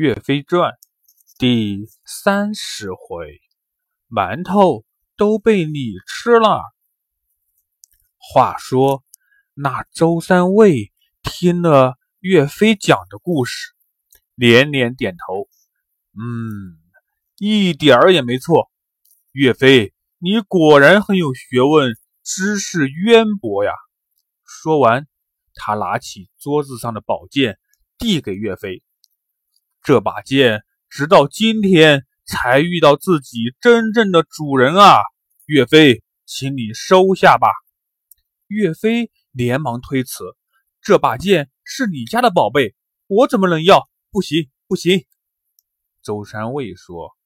岳飞传第三十回，馒头都被你吃了。话说，那周三卫听了岳飞讲的故事，连连点头。嗯，一点儿也没错。岳飞，你果然很有学问，知识渊博呀。说完，他拿起桌子上的宝剑，递给岳飞。这把剑直到今天才遇到自己真正的主人啊！岳飞，请你收下吧。岳飞连忙推辞：“这把剑是你家的宝贝，我怎么能要？不行，不行！”周山卫说：“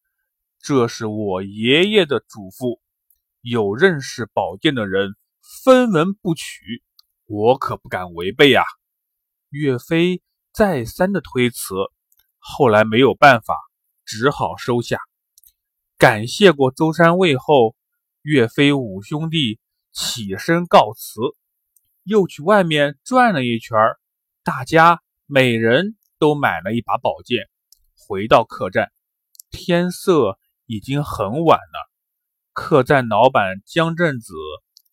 这是我爷爷的嘱咐，有认识宝剑的人分文不取，我可不敢违背啊！”岳飞再三的推辞。后来没有办法，只好收下。感谢过周山卫后，岳飞五兄弟起身告辞，又去外面转了一圈大家每人都买了一把宝剑，回到客栈。天色已经很晚了，客栈老板江镇子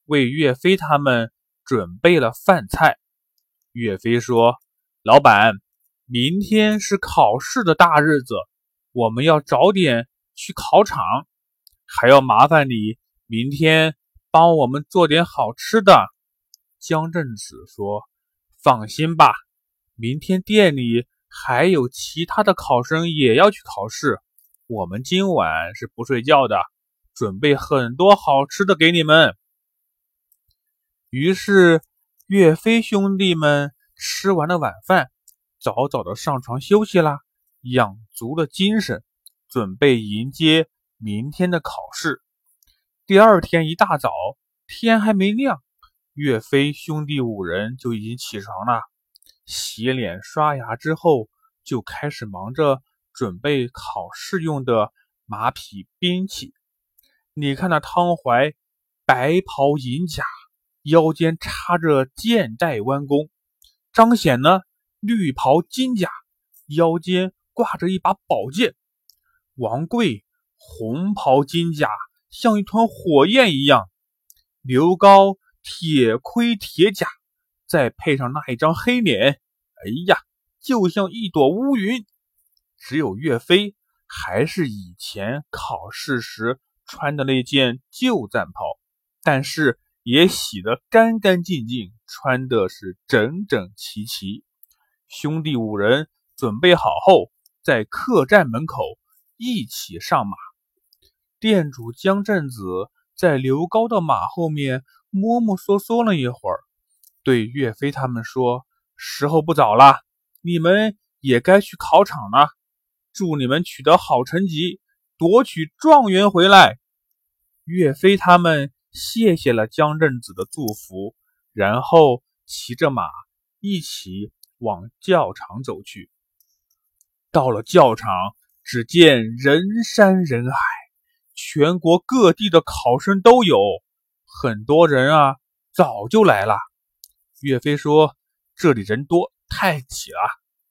为岳飞他们准备了饭菜。岳飞说：“老板。”明天是考试的大日子，我们要早点去考场，还要麻烦你明天帮我们做点好吃的。江镇子说：“放心吧，明天店里还有其他的考生也要去考试，我们今晚是不睡觉的，准备很多好吃的给你们。”于是岳飞兄弟们吃完了晚饭。早早的上床休息啦，养足了精神，准备迎接明天的考试。第二天一大早，天还没亮，岳飞兄弟五人就已经起床了，洗脸刷牙之后，就开始忙着准备考试用的马匹兵器。你看那汤怀，白袍银甲，腰间插着剑带弯弓；张显呢？绿袍金甲，腰间挂着一把宝剑；王贵红袍金甲，像一团火焰一样；刘高铁盔铁甲，再配上那一张黑脸，哎呀，就像一朵乌云。只有岳飞还是以前考试时穿的那件旧战袍，但是也洗得干干净净，穿的是整整齐齐。兄弟五人准备好后，在客栈门口一起上马。店主江镇子在刘高的马后面摸摸索索了一会儿，对岳飞他们说：“时候不早了，你们也该去考场了。祝你们取得好成绩，夺取状元回来。”岳飞他们谢谢了江镇子的祝福，然后骑着马一起。往教场走去，到了教场，只见人山人海，全国各地的考生都有，很多人啊，早就来了。岳飞说：“这里人多，太挤了，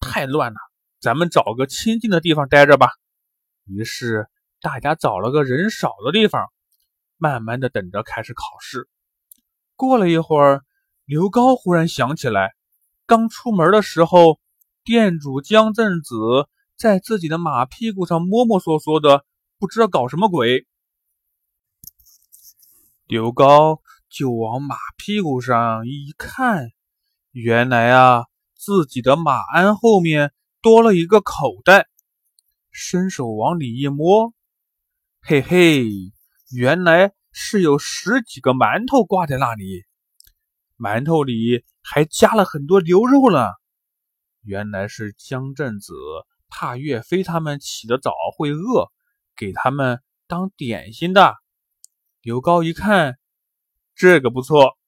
太乱了，咱们找个清静的地方待着吧。”于是大家找了个人少的地方，慢慢的等着开始考试。过了一会儿，刘高忽然想起来。刚出门的时候，店主江镇子在自己的马屁股上摸摸索索的，不知道搞什么鬼。刘高就往马屁股上一看，原来啊，自己的马鞍后面多了一个口袋，伸手往里一摸，嘿嘿，原来是有十几个馒头挂在那里。馒头里还加了很多牛肉呢，原来是江镇子怕岳飞他们起得早会饿，给他们当点心的。刘高一看，这个不错，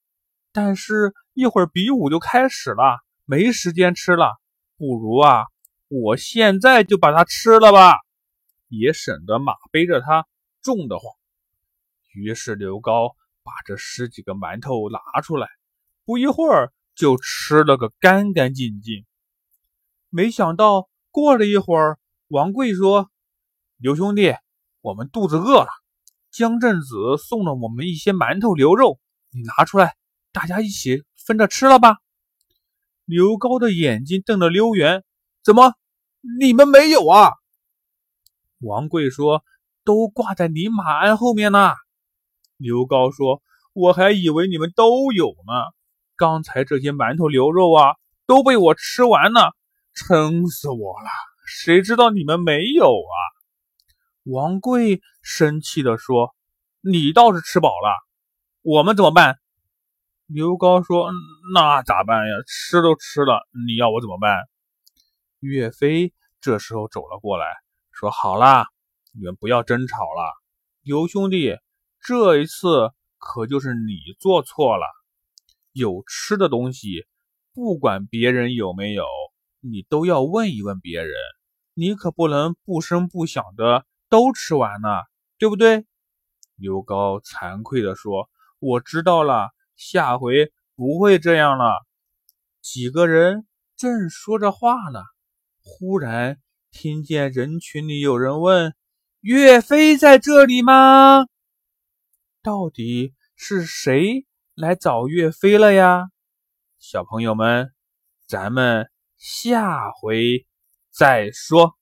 但是一会儿比武就开始了，没时间吃了，不如啊，我现在就把它吃了吧，也省得马背着它重得慌。于是刘高把这十几个馒头拿出来。不一会儿就吃了个干干净净。没想到过了一会儿，王贵说：“刘兄弟，我们肚子饿了，江镇子送了我们一些馒头牛肉，你拿出来，大家一起分着吃了吧。”刘高的眼睛瞪得溜圆：“怎么，你们没有啊？”王贵说：“都挂在你马鞍后面呢。”刘高说：“我还以为你们都有呢，刚才这些馒头牛肉啊，都被我吃完了，撑死我了。”谁知道你们没有啊？王贵生气地说：“你倒是吃饱了，我们怎么办？”刘高说：“那咋办呀？吃都吃了，你要我怎么办？”岳飞这时候走了过来，说：“好啦，你们不要争吵了。刘兄弟，这一次可就是你做错了。有吃的东西，不管别人有没有，你都要问一问别人。”你可不能不声不响的都吃完呢，对不对？刘高惭愧地说：“我知道了，下回不会这样了。”几个人正说着话呢，忽然听见人群里有人问：“岳飞在这里吗？”到底是谁来找岳飞了呀？小朋友们，咱们下回。再说。